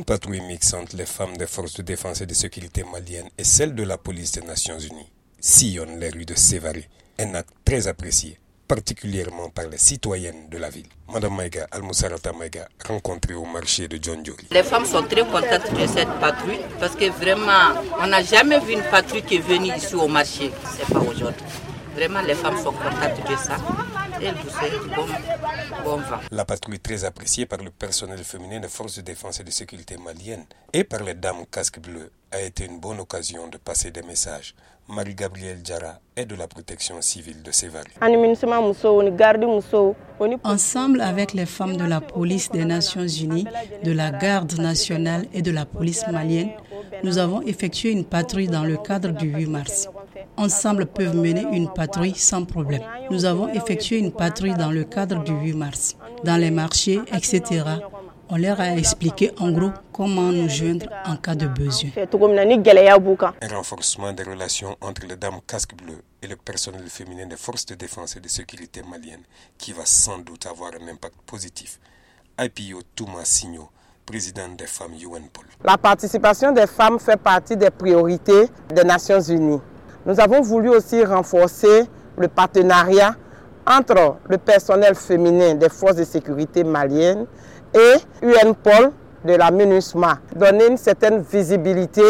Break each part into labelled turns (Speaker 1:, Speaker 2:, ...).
Speaker 1: Une patrouille mixte entre les femmes des forces de défense et de sécurité maliennes et celle de la police des Nations Unies sillonne les rues de Sévaré, un acte très apprécié particulièrement par les citoyennes de la ville. Madame Maïga Al-Moussarata Maïga, rencontrée au marché de John Jory.
Speaker 2: Les femmes sont très contentes de cette patrouille parce que vraiment, on n'a jamais vu une patrouille qui est venue ici au marché. C'est pas aujourd'hui. Vraiment, les femmes sont contentes de ça. Et vous savez, bon, bon vent.
Speaker 1: La patrouille très appréciée par le personnel féminin des forces de défense et de sécurité maliennes et par les dames casques bleus a été une bonne occasion de passer des messages. Marie-Gabrielle Diarra est de la protection civile de Sévary.
Speaker 3: Ensemble avec les femmes de la police des Nations Unies, de la garde nationale et de la police malienne, nous avons effectué une patrouille dans le cadre du 8 mars. Ensemble peuvent mener une patrouille sans problème. Nous avons effectué une patrouille dans le cadre du 8 mars, dans les marchés, etc. On leur a expliqué en gros comment nous joindre en cas de besoin.
Speaker 1: Un renforcement des relations entre les dames casques bleus et le personnel féminin des forces de défense et de sécurité maliennes qui va sans doute avoir un impact positif. IPO Touma Signo, président des femmes UNPOL.
Speaker 4: La participation des femmes fait partie des priorités des Nations Unies. Nous avons voulu aussi renforcer le partenariat entre le personnel féminin des forces de sécurité maliennes et UNPOL de la MINUSMA, donner une certaine visibilité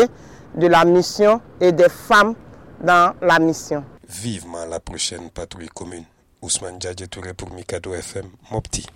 Speaker 4: de la mission et des femmes dans la mission.
Speaker 1: Vivement la prochaine patrouille commune. Ousmane Djadje Touré pour Mikado FM, Mopti.